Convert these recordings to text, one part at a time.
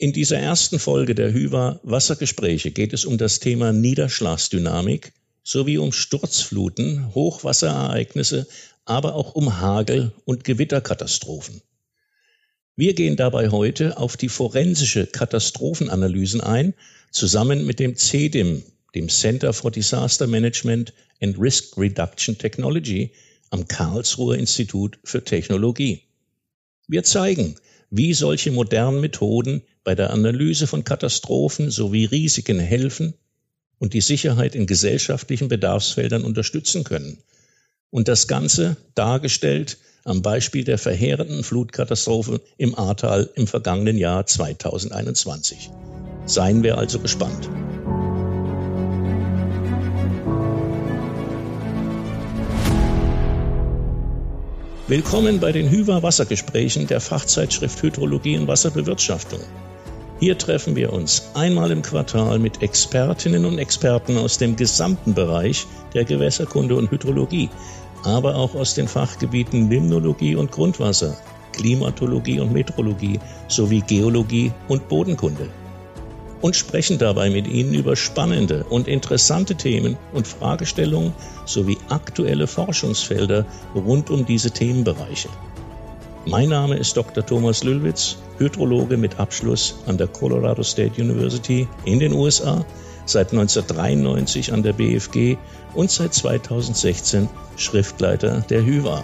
In dieser ersten Folge der Hyva Wassergespräche geht es um das Thema Niederschlagsdynamik sowie um Sturzfluten, Hochwasserereignisse, aber auch um Hagel- und Gewitterkatastrophen. Wir gehen dabei heute auf die forensische Katastrophenanalysen ein, zusammen mit dem CEDIM, dem Center for Disaster Management and Risk Reduction Technology am Karlsruher Institut für Technologie. Wir zeigen, wie solche modernen Methoden bei der Analyse von Katastrophen sowie Risiken helfen und die Sicherheit in gesellschaftlichen Bedarfsfeldern unterstützen können. Und das Ganze dargestellt am Beispiel der verheerenden Flutkatastrophe im Ahrtal im vergangenen Jahr 2021. Seien wir also gespannt. Willkommen bei den Hyva Wassergesprächen der Fachzeitschrift Hydrologie und Wasserbewirtschaftung. Hier treffen wir uns einmal im Quartal mit Expertinnen und Experten aus dem gesamten Bereich der Gewässerkunde und Hydrologie, aber auch aus den Fachgebieten Limnologie und Grundwasser, Klimatologie und Metrologie sowie Geologie und Bodenkunde und sprechen dabei mit Ihnen über spannende und interessante Themen und Fragestellungen sowie aktuelle Forschungsfelder rund um diese Themenbereiche. Mein Name ist Dr. Thomas Lüllwitz, Hydrologe mit Abschluss an der Colorado State University in den USA, seit 1993 an der BFG und seit 2016 Schriftleiter der HYVA.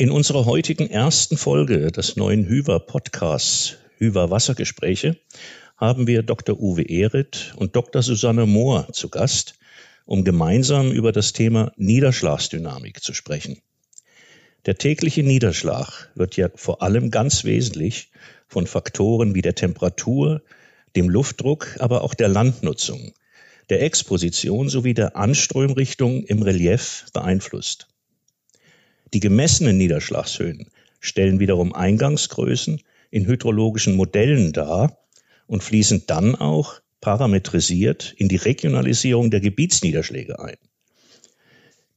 In unserer heutigen ersten Folge des neuen Hyver Podcasts Hyver Wassergespräche haben wir Dr. Uwe Ehret und Dr. Susanne Mohr zu Gast, um gemeinsam über das Thema Niederschlagsdynamik zu sprechen. Der tägliche Niederschlag wird ja vor allem ganz wesentlich von Faktoren wie der Temperatur, dem Luftdruck, aber auch der Landnutzung, der Exposition sowie der Anströmrichtung im Relief beeinflusst. Die gemessenen Niederschlagshöhen stellen wiederum Eingangsgrößen in hydrologischen Modellen dar und fließen dann auch parametrisiert in die Regionalisierung der Gebietsniederschläge ein.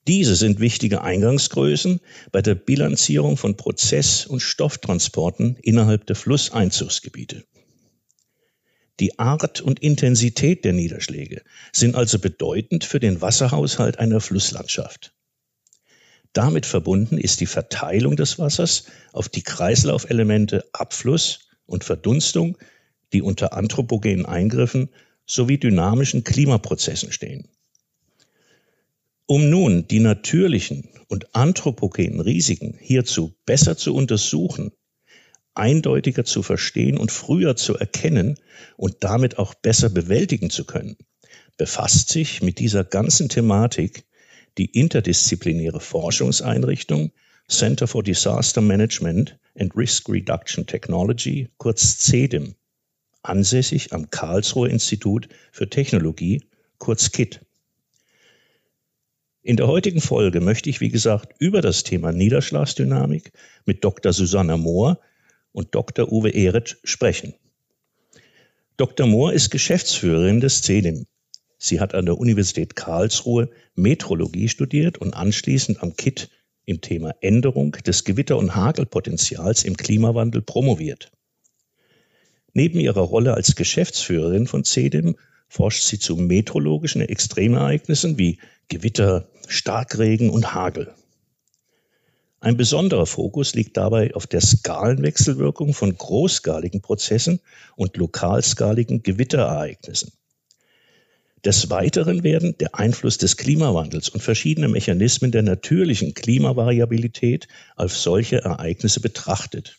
Diese sind wichtige Eingangsgrößen bei der Bilanzierung von Prozess- und Stofftransporten innerhalb der Flusseinzugsgebiete. Die Art und Intensität der Niederschläge sind also bedeutend für den Wasserhaushalt einer Flusslandschaft. Damit verbunden ist die Verteilung des Wassers auf die Kreislaufelemente Abfluss und Verdunstung, die unter anthropogenen Eingriffen sowie dynamischen Klimaprozessen stehen. Um nun die natürlichen und anthropogenen Risiken hierzu besser zu untersuchen, eindeutiger zu verstehen und früher zu erkennen und damit auch besser bewältigen zu können, befasst sich mit dieser ganzen Thematik die interdisziplinäre Forschungseinrichtung Center for Disaster Management and Risk Reduction Technology, kurz CEDIM, ansässig am Karlsruher Institut für Technologie, kurz KIT. In der heutigen Folge möchte ich, wie gesagt, über das Thema Niederschlagsdynamik mit Dr. Susanna Mohr und Dr. Uwe Ehret sprechen. Dr. Mohr ist Geschäftsführerin des CEDIM, Sie hat an der Universität Karlsruhe Metrologie studiert und anschließend am KIT im Thema Änderung des Gewitter- und Hagelpotenzials im Klimawandel promoviert. Neben ihrer Rolle als Geschäftsführerin von CEDIM forscht sie zu meteorologischen Extremereignissen wie Gewitter, Starkregen und Hagel. Ein besonderer Fokus liegt dabei auf der Skalenwechselwirkung von großskaligen Prozessen und lokalskaligen Gewitterereignissen. Des Weiteren werden der Einfluss des Klimawandels und verschiedene Mechanismen der natürlichen Klimavariabilität als solche Ereignisse betrachtet.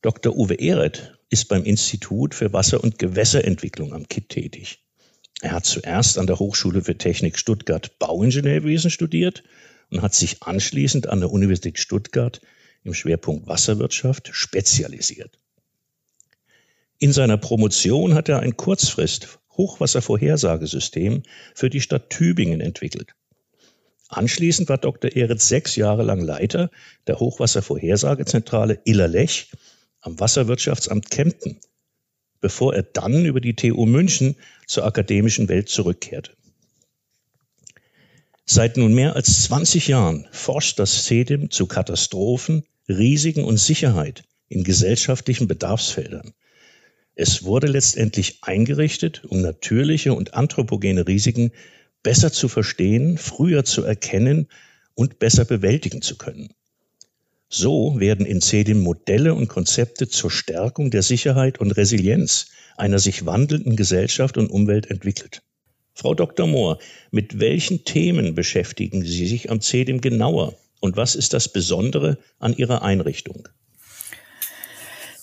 Dr. Uwe Ehret ist beim Institut für Wasser- und Gewässerentwicklung am KIT tätig. Er hat zuerst an der Hochschule für Technik Stuttgart Bauingenieurwesen studiert und hat sich anschließend an der Universität Stuttgart im Schwerpunkt Wasserwirtschaft spezialisiert. In seiner Promotion hat er ein Kurzfrist Hochwasservorhersagesystem für die Stadt Tübingen entwickelt. Anschließend war Dr. Eritz sechs Jahre lang Leiter der Hochwasservorhersagezentrale Illerlech am Wasserwirtschaftsamt Kempten, bevor er dann über die TU München zur akademischen Welt zurückkehrte. Seit nun mehr als 20 Jahren forscht das CEDIM zu Katastrophen, Risiken und Sicherheit in gesellschaftlichen Bedarfsfeldern. Es wurde letztendlich eingerichtet, um natürliche und anthropogene Risiken besser zu verstehen, früher zu erkennen und besser bewältigen zu können. So werden in CEDIM Modelle und Konzepte zur Stärkung der Sicherheit und Resilienz einer sich wandelnden Gesellschaft und Umwelt entwickelt. Frau Dr. Mohr, mit welchen Themen beschäftigen Sie sich am CEDIM genauer und was ist das Besondere an Ihrer Einrichtung?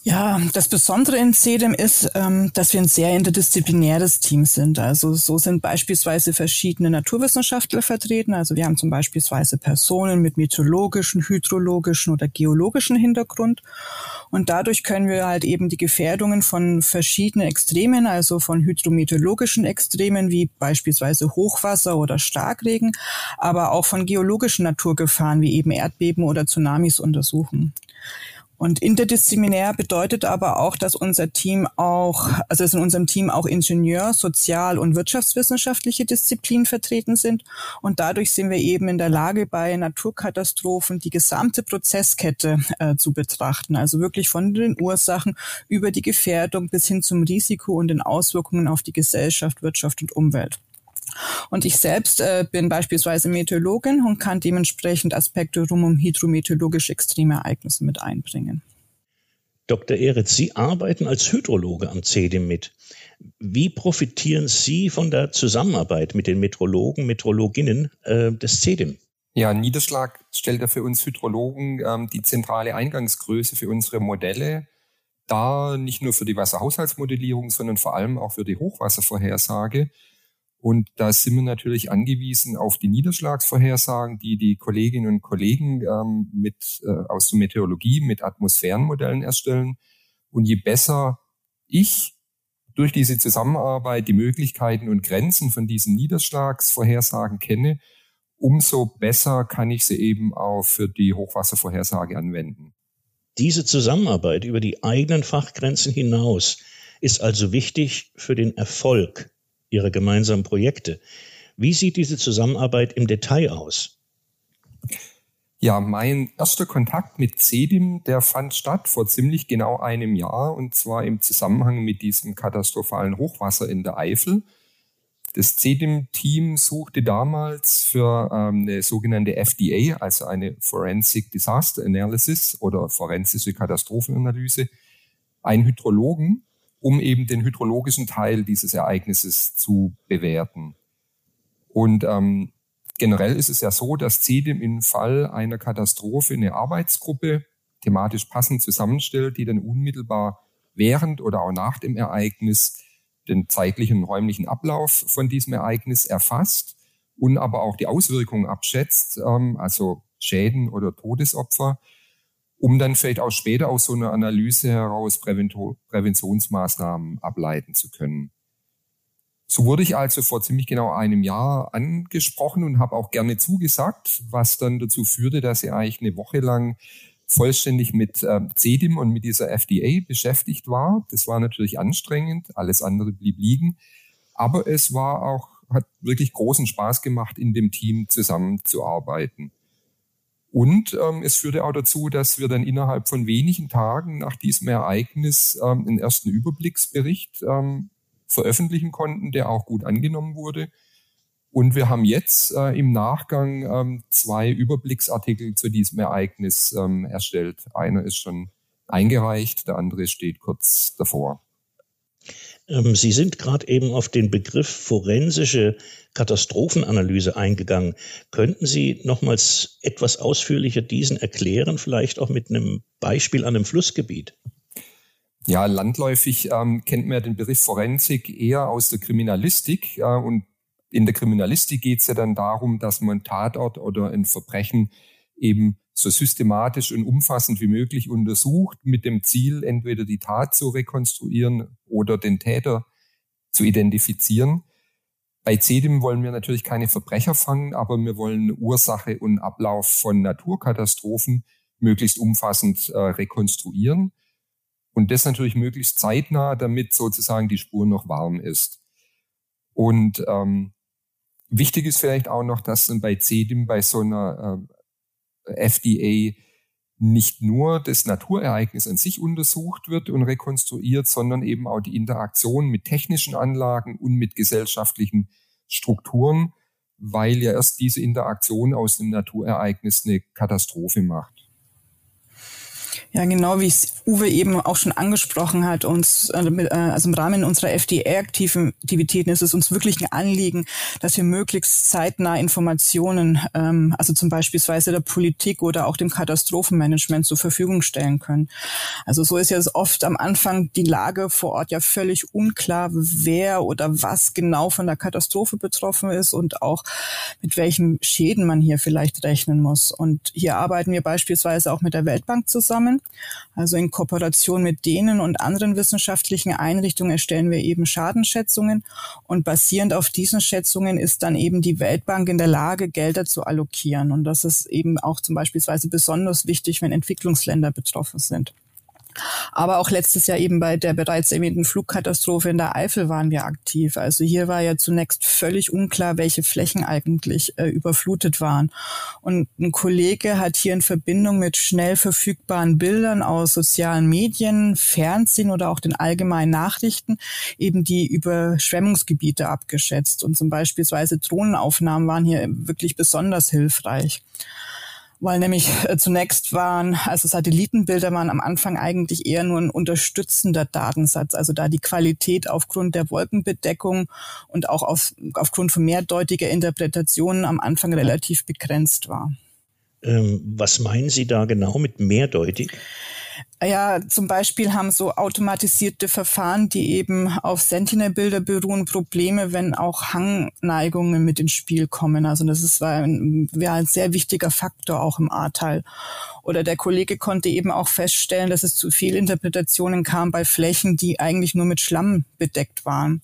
Ja, das Besondere in CEDEM ist, ähm, dass wir ein sehr interdisziplinäres Team sind. Also so sind beispielsweise verschiedene Naturwissenschaftler vertreten. Also wir haben zum Beispiel Personen mit meteorologischen, hydrologischen oder geologischen Hintergrund. Und dadurch können wir halt eben die Gefährdungen von verschiedenen Extremen, also von hydrometeorologischen Extremen wie beispielsweise Hochwasser oder Starkregen, aber auch von geologischen Naturgefahren wie eben Erdbeben oder Tsunamis untersuchen. Und interdisziplinär bedeutet aber auch, dass unser Team auch, also dass in unserem Team auch Ingenieur-, Sozial- und Wirtschaftswissenschaftliche Disziplinen vertreten sind. Und dadurch sind wir eben in der Lage, bei Naturkatastrophen die gesamte Prozesskette äh, zu betrachten. Also wirklich von den Ursachen über die Gefährdung bis hin zum Risiko und den Auswirkungen auf die Gesellschaft, Wirtschaft und Umwelt. Und ich selbst äh, bin beispielsweise Meteorologin und kann dementsprechend Aspekte rum um hydrometeorologische Extremereignisse mit einbringen. Dr. Eritz, Sie arbeiten als Hydrologe am CEDIM mit. Wie profitieren Sie von der Zusammenarbeit mit den Meteorologen, Meteorologinnen äh, des CEDIM? Ja, Niederschlag stellt ja für uns Hydrologen ähm, die zentrale Eingangsgröße für unsere Modelle dar, nicht nur für die Wasserhaushaltsmodellierung, sondern vor allem auch für die Hochwasservorhersage. Und da sind wir natürlich angewiesen auf die Niederschlagsvorhersagen, die die Kolleginnen und Kollegen ähm, mit, äh, aus der Meteorologie mit Atmosphärenmodellen erstellen. Und je besser ich durch diese Zusammenarbeit die Möglichkeiten und Grenzen von diesen Niederschlagsvorhersagen kenne, umso besser kann ich sie eben auch für die Hochwasservorhersage anwenden. Diese Zusammenarbeit über die eigenen Fachgrenzen hinaus ist also wichtig für den Erfolg Ihrer gemeinsamen Projekte. Wie sieht diese Zusammenarbeit im Detail aus? Ja, mein erster Kontakt mit CEDIM, der fand statt vor ziemlich genau einem Jahr und zwar im Zusammenhang mit diesem katastrophalen Hochwasser in der Eifel. Das CEDIM-Team suchte damals für ähm, eine sogenannte FDA, also eine Forensic Disaster Analysis oder forensische Katastrophenanalyse, einen Hydrologen, um eben den hydrologischen Teil dieses Ereignisses zu bewerten. Und ähm, generell ist es ja so, dass CEDIM im Fall einer Katastrophe eine Arbeitsgruppe thematisch passend zusammenstellt, die dann unmittelbar während oder auch nach dem Ereignis den zeitlichen und räumlichen Ablauf von diesem Ereignis erfasst und aber auch die Auswirkungen abschätzt, ähm, also Schäden oder Todesopfer um dann vielleicht auch später aus so einer Analyse heraus Präventionsmaßnahmen ableiten zu können. So wurde ich also vor ziemlich genau einem Jahr angesprochen und habe auch gerne zugesagt, was dann dazu führte, dass ich eigentlich eine Woche lang vollständig mit äh, CEDIM und mit dieser FDA beschäftigt war. Das war natürlich anstrengend, alles andere blieb liegen. Aber es war auch, hat wirklich großen Spaß gemacht, in dem Team zusammenzuarbeiten. Und ähm, es führte auch dazu, dass wir dann innerhalb von wenigen Tagen nach diesem Ereignis ähm, einen ersten Überblicksbericht ähm, veröffentlichen konnten, der auch gut angenommen wurde. Und wir haben jetzt äh, im Nachgang ähm, zwei Überblicksartikel zu diesem Ereignis ähm, erstellt. Einer ist schon eingereicht, der andere steht kurz davor. Ähm, Sie sind gerade eben auf den Begriff forensische Katastrophenanalyse eingegangen. Könnten Sie nochmals etwas ausführlicher diesen erklären, vielleicht auch mit einem Beispiel an einem Flussgebiet? Ja, landläufig ähm, kennt man ja den Begriff Forensik eher aus der Kriminalistik. Äh, und in der Kriminalistik geht es ja dann darum, dass man Tatort oder ein Verbrechen eben so systematisch und umfassend wie möglich untersucht, mit dem Ziel, entweder die Tat zu rekonstruieren oder den Täter zu identifizieren. Bei CEDIM wollen wir natürlich keine Verbrecher fangen, aber wir wollen Ursache und Ablauf von Naturkatastrophen möglichst umfassend äh, rekonstruieren. Und das natürlich möglichst zeitnah, damit sozusagen die Spur noch warm ist. Und ähm, wichtig ist vielleicht auch noch, dass dann bei CEDIM bei so einer äh, FDA nicht nur das Naturereignis an sich untersucht wird und rekonstruiert, sondern eben auch die Interaktion mit technischen Anlagen und mit gesellschaftlichen Strukturen, weil ja erst diese Interaktion aus dem Naturereignis eine Katastrophe macht. Ja, genau wie es Uwe eben auch schon angesprochen hat, uns, äh, äh, also im Rahmen unserer FDA-Aktivitäten ist es uns wirklich ein Anliegen, dass wir möglichst zeitnah Informationen, ähm, also zum beispielsweise der Politik oder auch dem Katastrophenmanagement zur Verfügung stellen können. Also so ist ja oft am Anfang die Lage vor Ort ja völlig unklar, wer oder was genau von der Katastrophe betroffen ist und auch mit welchen Schäden man hier vielleicht rechnen muss. Und hier arbeiten wir beispielsweise auch mit der Weltbank zusammen also in Kooperation mit denen und anderen wissenschaftlichen Einrichtungen erstellen wir eben Schadenschätzungen und basierend auf diesen Schätzungen ist dann eben die Weltbank in der Lage, Gelder zu allokieren. Und das ist eben auch zum Beispiel besonders wichtig, wenn Entwicklungsländer betroffen sind. Aber auch letztes Jahr eben bei der bereits erwähnten Flugkatastrophe in der Eifel waren wir aktiv. Also hier war ja zunächst völlig unklar, welche Flächen eigentlich äh, überflutet waren. Und ein Kollege hat hier in Verbindung mit schnell verfügbaren Bildern aus sozialen Medien, Fernsehen oder auch den allgemeinen Nachrichten eben die Überschwemmungsgebiete abgeschätzt. Und zum Beispielsweise Drohnenaufnahmen waren hier wirklich besonders hilfreich weil nämlich äh, zunächst waren, also Satellitenbilder waren am Anfang eigentlich eher nur ein unterstützender Datensatz, also da die Qualität aufgrund der Wolkenbedeckung und auch auf, aufgrund von mehrdeutiger Interpretationen am Anfang relativ begrenzt war. Ähm, was meinen Sie da genau mit mehrdeutig? Ja, zum Beispiel haben so automatisierte Verfahren, die eben auf Sentinel-Bilder beruhen, Probleme, wenn auch Hangneigungen mit ins Spiel kommen. Also das ist ein, wäre ein sehr wichtiger Faktor auch im A-Teil. Oder der Kollege konnte eben auch feststellen, dass es zu Fehlinterpretationen kam bei Flächen, die eigentlich nur mit Schlamm bedeckt waren.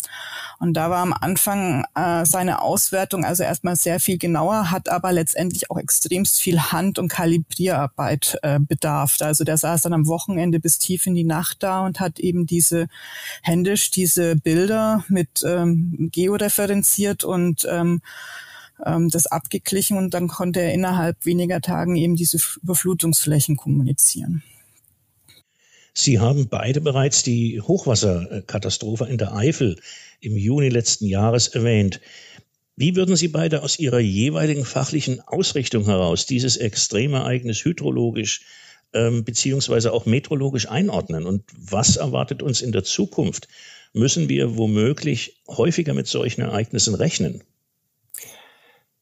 Und da war am Anfang äh, seine Auswertung also erstmal sehr viel genauer, hat aber letztendlich auch extremst viel Hand- und Kalibrierarbeit äh, bedarf. Also der saß dann am Wochenende bis tief in die Nacht da und hat eben diese händisch diese Bilder mit ähm, georeferenziert und ähm, ähm, das abgeglichen und dann konnte er innerhalb weniger Tagen eben diese Überflutungsflächen kommunizieren. Sie haben beide bereits die Hochwasserkatastrophe in der Eifel im Juni letzten Jahres erwähnt. Wie würden Sie beide aus Ihrer jeweiligen fachlichen Ausrichtung heraus dieses Extremereignis hydrologisch ähm, beziehungsweise auch meteorologisch einordnen? Und was erwartet uns in der Zukunft? Müssen wir womöglich häufiger mit solchen Ereignissen rechnen?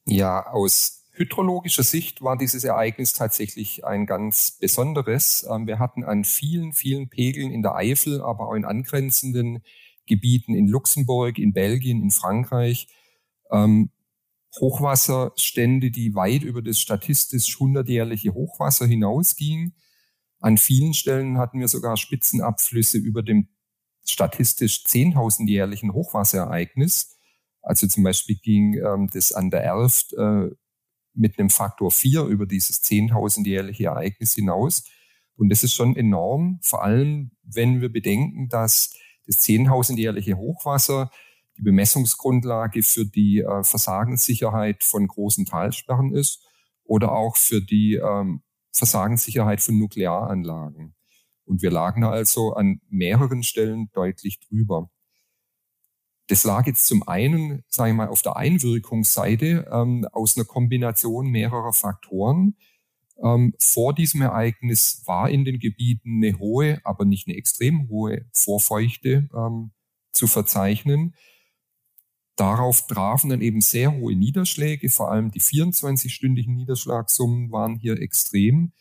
Ja, aus hydrologischer Sicht war dieses Ereignis tatsächlich ein ganz besonderes. Ähm, wir hatten an vielen, vielen Pegeln in der Eifel, aber auch in angrenzenden Gebieten in Luxemburg, in Belgien, in Frankreich ähm, Hochwasserstände, die weit über das statistisch hundertjährliche Hochwasser hinausgingen. An vielen Stellen hatten wir sogar Spitzenabflüsse über dem statistisch zehntausendjährlichen Hochwasserereignis. Also zum Beispiel ging ähm, das an der Erft äh, mit einem Faktor vier über dieses zehntausendjährliche Ereignis hinaus. Und das ist schon enorm, vor allem wenn wir bedenken, dass das zehntausendjährliche Hochwasser die Bemessungsgrundlage für die äh, Versagenssicherheit von großen Talsperren ist oder auch für die ähm, Versagenssicherheit von Nuklearanlagen. Und wir lagen da also an mehreren Stellen deutlich drüber. Das lag jetzt zum einen, sage ich mal, auf der Einwirkungsseite ähm, aus einer Kombination mehrerer Faktoren. Ähm, vor diesem Ereignis war in den Gebieten eine hohe, aber nicht eine extrem hohe Vorfeuchte ähm, zu verzeichnen. Darauf trafen dann eben sehr hohe Niederschläge, vor allem die 24-stündigen Niederschlagssummen waren hier extrem.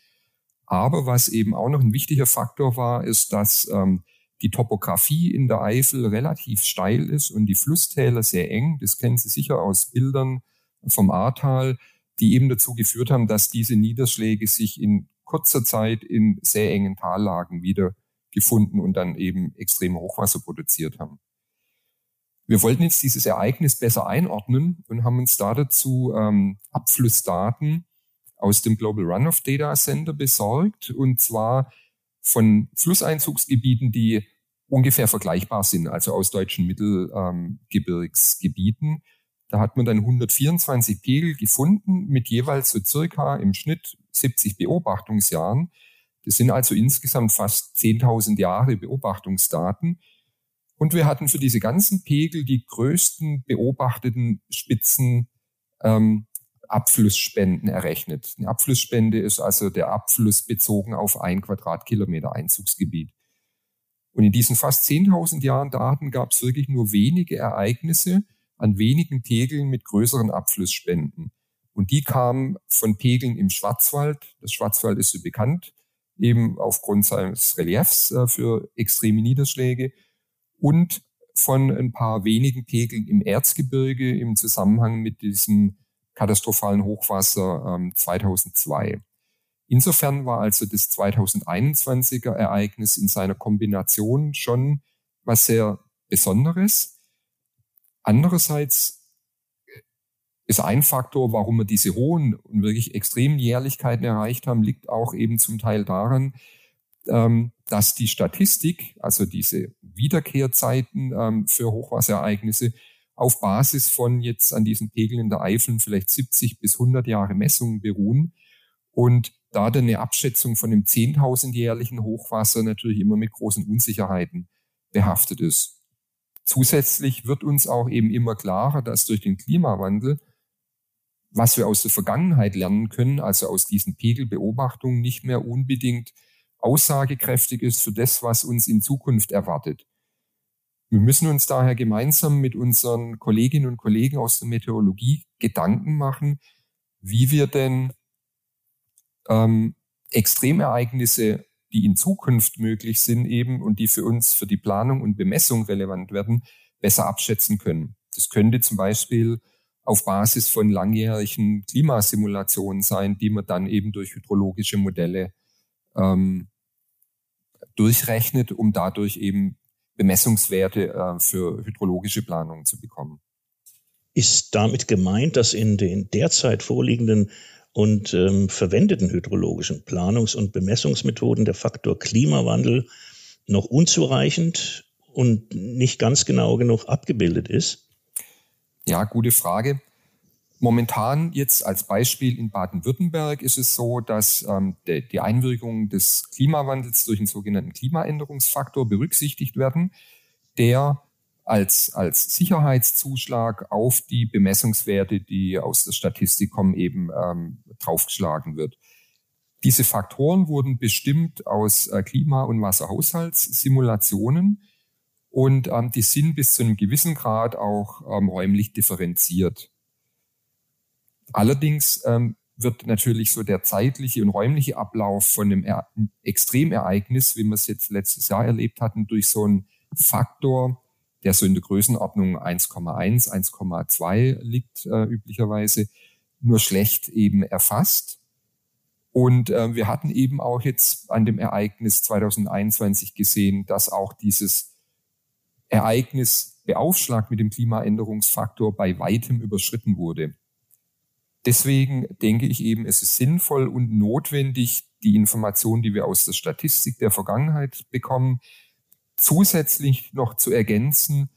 Aber was eben auch noch ein wichtiger Faktor war, ist, dass ähm, die Topografie in der Eifel relativ steil ist und die Flusstäler sehr eng. Das kennen Sie sicher aus Bildern vom Ahrtal, die eben dazu geführt haben, dass diese Niederschläge sich in kurzer Zeit in sehr engen Tallagen wieder gefunden und dann eben extreme Hochwasser produziert haben. Wir wollten jetzt dieses Ereignis besser einordnen und haben uns da dazu ähm, Abflussdaten aus dem Global Runoff Data Center besorgt. Und zwar von Flusseinzugsgebieten, die ungefähr vergleichbar sind, also aus deutschen Mittelgebirgsgebieten. Da hat man dann 124 Pegel gefunden mit jeweils so circa im Schnitt 70 Beobachtungsjahren. Das sind also insgesamt fast 10.000 Jahre Beobachtungsdaten. Und wir hatten für diese ganzen Pegel die größten beobachteten Spitzen ähm, Abflussspenden errechnet. Eine Abflussspende ist also der Abfluss bezogen auf ein Quadratkilometer Einzugsgebiet. Und in diesen fast 10.000 Jahren Daten gab es wirklich nur wenige Ereignisse an wenigen Pegeln mit größeren Abflussspenden. Und die kamen von Pegeln im Schwarzwald. Das Schwarzwald ist so bekannt, eben aufgrund seines Reliefs äh, für extreme Niederschläge und von ein paar wenigen Pegeln im Erzgebirge im Zusammenhang mit diesem katastrophalen Hochwasser ähm, 2002. Insofern war also das 2021er Ereignis in seiner Kombination schon was sehr Besonderes. Andererseits ist ein Faktor, warum wir diese hohen und wirklich extremen Jährlichkeiten erreicht haben, liegt auch eben zum Teil daran, dass die Statistik, also diese Wiederkehrzeiten ähm, für Hochwasserereignisse, auf Basis von jetzt an diesen Pegeln in der Eifel vielleicht 70 bis 100 Jahre Messungen beruhen und da dann eine Abschätzung von einem 10.000-jährlichen Hochwasser natürlich immer mit großen Unsicherheiten behaftet ist. Zusätzlich wird uns auch eben immer klarer, dass durch den Klimawandel, was wir aus der Vergangenheit lernen können, also aus diesen Pegelbeobachtungen, nicht mehr unbedingt aussagekräftig ist für das, was uns in Zukunft erwartet. Wir müssen uns daher gemeinsam mit unseren Kolleginnen und Kollegen aus der Meteorologie Gedanken machen, wie wir denn ähm, Extremereignisse, die in Zukunft möglich sind eben und die für uns für die Planung und Bemessung relevant werden, besser abschätzen können. Das könnte zum Beispiel auf Basis von langjährigen Klimasimulationen sein, die man dann eben durch hydrologische Modelle ähm, durchrechnet, um dadurch eben Bemessungswerte äh, für hydrologische Planungen zu bekommen. Ist damit gemeint, dass in den derzeit vorliegenden und ähm, verwendeten hydrologischen Planungs- und Bemessungsmethoden der Faktor Klimawandel noch unzureichend und nicht ganz genau genug abgebildet ist? Ja, gute Frage. Momentan jetzt als Beispiel in Baden-Württemberg ist es so, dass ähm, de, die Einwirkungen des Klimawandels durch den sogenannten Klimaänderungsfaktor berücksichtigt werden, der als, als Sicherheitszuschlag auf die Bemessungswerte, die aus der Statistik kommen, eben ähm, draufgeschlagen wird. Diese Faktoren wurden bestimmt aus äh, Klima- und Wasserhaushaltssimulationen und ähm, die sind bis zu einem gewissen Grad auch ähm, räumlich differenziert. Allerdings ähm, wird natürlich so der zeitliche und räumliche Ablauf von einem er Extremereignis, wie wir es jetzt letztes Jahr erlebt hatten, durch so einen Faktor der so in der Größenordnung 1,1, 1,2 liegt äh, üblicherweise, nur schlecht eben erfasst. Und äh, wir hatten eben auch jetzt an dem Ereignis 2021 gesehen, dass auch dieses Ereignis beaufschlagt mit dem Klimaänderungsfaktor bei weitem überschritten wurde. Deswegen denke ich eben, es ist sinnvoll und notwendig, die Informationen, die wir aus der Statistik der Vergangenheit bekommen, zusätzlich noch zu ergänzen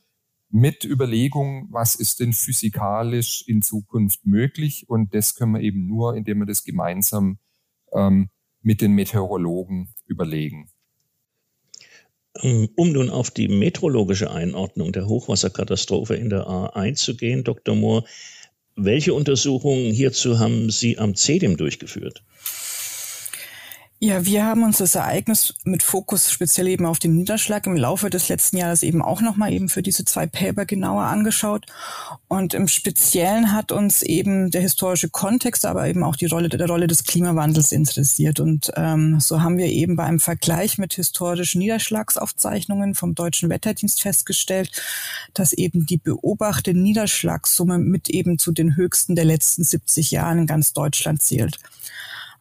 mit Überlegungen, was ist denn physikalisch in Zukunft möglich. Und das können wir eben nur, indem wir das gemeinsam ähm, mit den Meteorologen überlegen. Ähm, um nun auf die meteorologische Einordnung der Hochwasserkatastrophe in der A einzugehen, Dr. Mohr, welche Untersuchungen hierzu haben Sie am CEDIM durchgeführt? Ja, wir haben uns das Ereignis mit Fokus speziell eben auf den Niederschlag im Laufe des letzten Jahres eben auch nochmal eben für diese zwei Paper genauer angeschaut. Und im Speziellen hat uns eben der historische Kontext, aber eben auch die Rolle der Rolle des Klimawandels interessiert. Und ähm, so haben wir eben beim Vergleich mit historischen Niederschlagsaufzeichnungen vom Deutschen Wetterdienst festgestellt, dass eben die beobachtete Niederschlagssumme mit eben zu den höchsten der letzten 70 Jahren in ganz Deutschland zählt.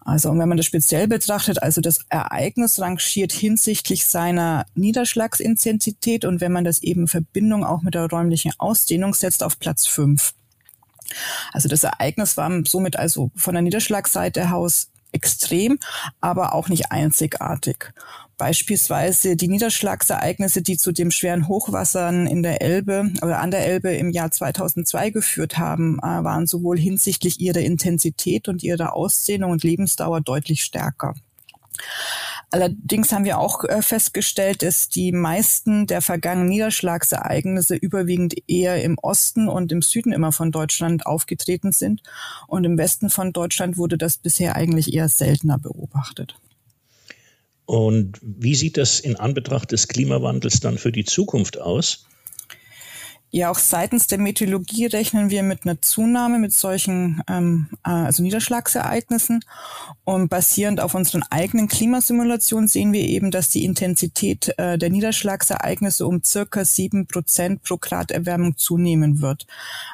Also wenn man das speziell betrachtet, also das Ereignis rangiert hinsichtlich seiner Niederschlagsintensität und wenn man das eben in Verbindung auch mit der räumlichen Ausdehnung setzt auf Platz fünf. Also das Ereignis war somit also von der Niederschlagsseite aus extrem, aber auch nicht einzigartig. Beispielsweise die Niederschlagsereignisse, die zu den schweren Hochwassern in der Elbe oder an der Elbe im Jahr 2002 geführt haben, äh, waren sowohl hinsichtlich ihrer Intensität und ihrer Ausdehnung und Lebensdauer deutlich stärker. Allerdings haben wir auch äh, festgestellt, dass die meisten der vergangenen Niederschlagsereignisse überwiegend eher im Osten und im Süden immer von Deutschland aufgetreten sind. Und im Westen von Deutschland wurde das bisher eigentlich eher seltener beobachtet. Und wie sieht das in Anbetracht des Klimawandels dann für die Zukunft aus? Ja, auch seitens der Meteorologie rechnen wir mit einer Zunahme mit solchen ähm, äh, also Niederschlagsereignissen. Und basierend auf unseren eigenen Klimasimulationen sehen wir eben, dass die Intensität äh, der Niederschlagsereignisse um circa sieben Prozent pro Grad Erwärmung zunehmen wird.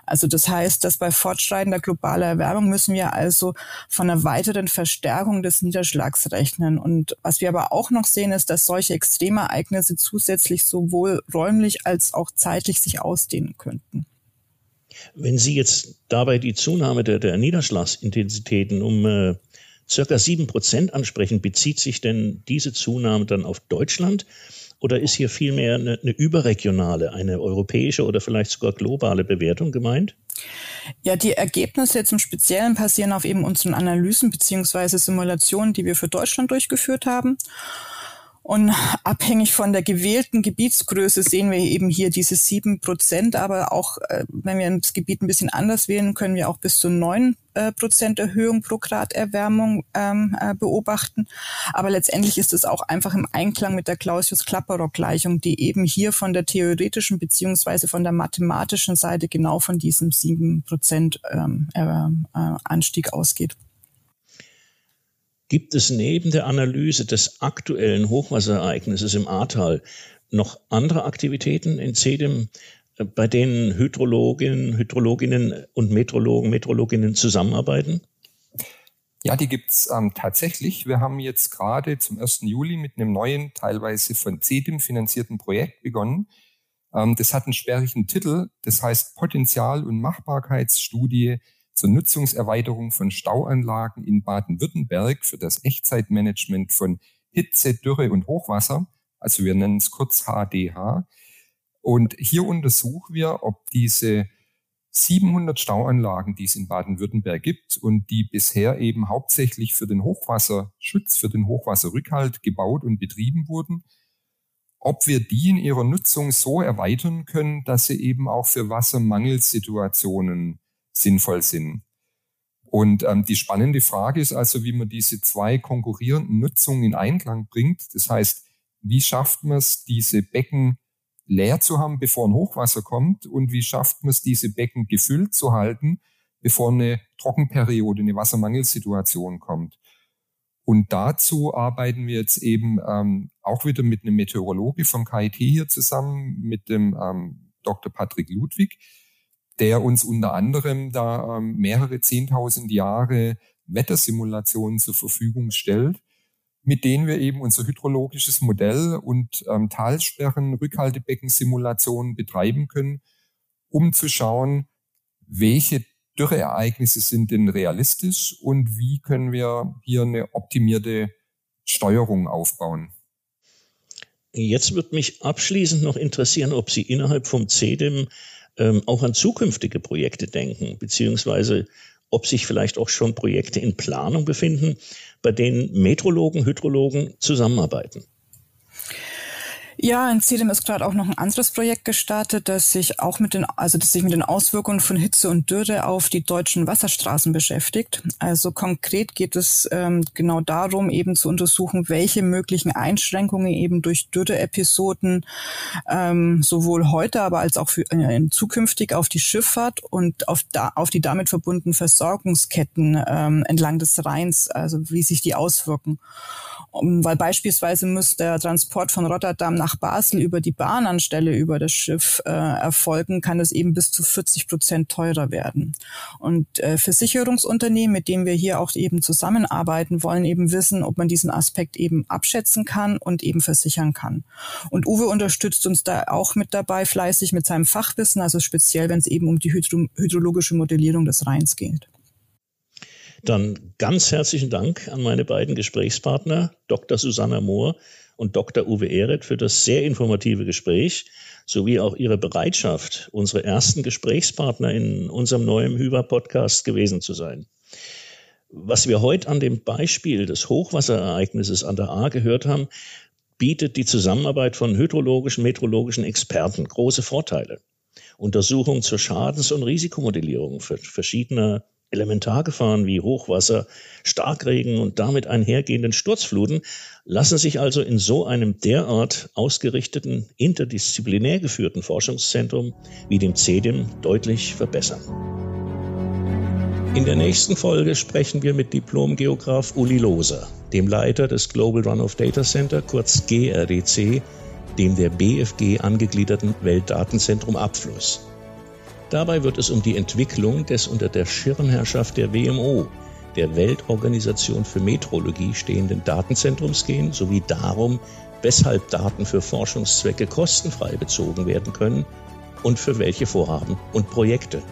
Also das heißt, dass bei fortschreitender globaler Erwärmung müssen wir also von einer weiteren Verstärkung des Niederschlags rechnen. Und was wir aber auch noch sehen, ist, dass solche Extremereignisse zusätzlich sowohl räumlich als auch zeitlich sich aus ausdehnen könnten. Wenn Sie jetzt dabei die Zunahme der, der Niederschlagsintensitäten um äh, circa sieben Prozent ansprechen, bezieht sich denn diese Zunahme dann auf Deutschland? Oder ist hier vielmehr eine, eine überregionale, eine europäische oder vielleicht sogar globale Bewertung gemeint? Ja, die Ergebnisse jetzt im Speziellen basieren auf eben unseren Analysen beziehungsweise Simulationen, die wir für Deutschland durchgeführt haben. Und abhängig von der gewählten Gebietsgröße sehen wir eben hier diese sieben Prozent. Aber auch äh, wenn wir das Gebiet ein bisschen anders wählen, können wir auch bis zu neun äh, Prozent Erhöhung pro Grad Erwärmung ähm, äh, beobachten. Aber letztendlich ist es auch einfach im Einklang mit der Clausius-Klaprow-Gleichung, die eben hier von der theoretischen beziehungsweise von der mathematischen Seite genau von diesem sieben Prozent ähm, äh, äh Anstieg ausgeht. Gibt es neben der Analyse des aktuellen Hochwasserereignisses im Ahrtal noch andere Aktivitäten in CEDIM, äh, bei denen Hydrologinnen, Hydrologinnen und Metrologen, Metrologinnen zusammenarbeiten? Ja, die gibt's ähm, tatsächlich. Wir haben jetzt gerade zum 1. Juli mit einem neuen, teilweise von CEDIM finanzierten Projekt begonnen. Ähm, das hat einen sperrigen Titel, das heißt Potenzial- und Machbarkeitsstudie zur Nutzungserweiterung von Stauanlagen in Baden-Württemberg für das Echtzeitmanagement von Hitze, Dürre und Hochwasser. Also wir nennen es kurz HDH. Und hier untersuchen wir, ob diese 700 Stauanlagen, die es in Baden-Württemberg gibt und die bisher eben hauptsächlich für den Hochwasserschutz, für den Hochwasserrückhalt gebaut und betrieben wurden, ob wir die in ihrer Nutzung so erweitern können, dass sie eben auch für Wassermangelsituationen sinnvoll sind. Und ähm, die spannende Frage ist also, wie man diese zwei konkurrierenden Nutzungen in Einklang bringt. Das heißt, wie schafft man es, diese Becken leer zu haben, bevor ein Hochwasser kommt? Und wie schafft man es, diese Becken gefüllt zu halten, bevor eine Trockenperiode, eine Wassermangelsituation kommt? Und dazu arbeiten wir jetzt eben ähm, auch wieder mit einem Meteorologe vom KIT hier zusammen, mit dem ähm, Dr. Patrick Ludwig, der uns unter anderem da ähm, mehrere zehntausend Jahre Wettersimulationen zur Verfügung stellt, mit denen wir eben unser hydrologisches Modell und ähm, Talsperren, Rückhaltebeckensimulationen betreiben können, um zu schauen, welche Dürreereignisse sind denn realistisch und wie können wir hier eine optimierte Steuerung aufbauen. Jetzt wird mich abschließend noch interessieren, ob Sie innerhalb vom CEDEM ähm, auch an zukünftige Projekte denken, beziehungsweise ob sich vielleicht auch schon Projekte in Planung befinden, bei denen Metrologen, Hydrologen zusammenarbeiten. Ja, in Zedem ist gerade auch noch ein anderes Projekt gestartet, das sich auch mit den, also das sich mit den Auswirkungen von Hitze und Dürre auf die deutschen Wasserstraßen beschäftigt. Also konkret geht es ähm, genau darum, eben zu untersuchen, welche möglichen Einschränkungen eben durch Dürreepisoden ähm, sowohl heute, aber als auch für, äh, zukünftig auf die Schifffahrt und auf, da, auf die damit verbundenen Versorgungsketten ähm, entlang des Rheins, also wie sich die auswirken. Weil beispielsweise muss der Transport von Rotterdam nach Basel über die Bahnanstelle über das Schiff äh, erfolgen, kann es eben bis zu 40 Prozent teurer werden. Und äh, Versicherungsunternehmen, mit denen wir hier auch eben zusammenarbeiten, wollen eben wissen, ob man diesen Aspekt eben abschätzen kann und eben versichern kann. Und Uwe unterstützt uns da auch mit dabei fleißig mit seinem Fachwissen, also speziell, wenn es eben um die hydro hydrologische Modellierung des Rheins geht. Dann ganz herzlichen Dank an meine beiden Gesprächspartner, Dr. Susanna Mohr und Dr. Uwe Ehret, für das sehr informative Gespräch sowie auch Ihre Bereitschaft, unsere ersten Gesprächspartner in unserem neuen Hyper-Podcast gewesen zu sein. Was wir heute an dem Beispiel des Hochwasserereignisses an der A gehört haben, bietet die Zusammenarbeit von hydrologischen, meteorologischen Experten große Vorteile. Untersuchungen zur Schadens- und Risikomodellierung für verschiedene Elementargefahren wie Hochwasser, Starkregen und damit einhergehenden Sturzfluten lassen sich also in so einem derart ausgerichteten, interdisziplinär geführten Forschungszentrum wie dem CEDIM deutlich verbessern. In der nächsten Folge sprechen wir mit Diplom-Geograf Uli Loser, dem Leiter des Global Runoff Data Center, kurz GRDC, dem der BFG angegliederten Weltdatenzentrum Abfluss. Dabei wird es um die Entwicklung des unter der Schirmherrschaft der WMO, der Weltorganisation für Metrologie, stehenden Datenzentrums gehen, sowie darum, weshalb Daten für Forschungszwecke kostenfrei bezogen werden können und für welche Vorhaben und Projekte.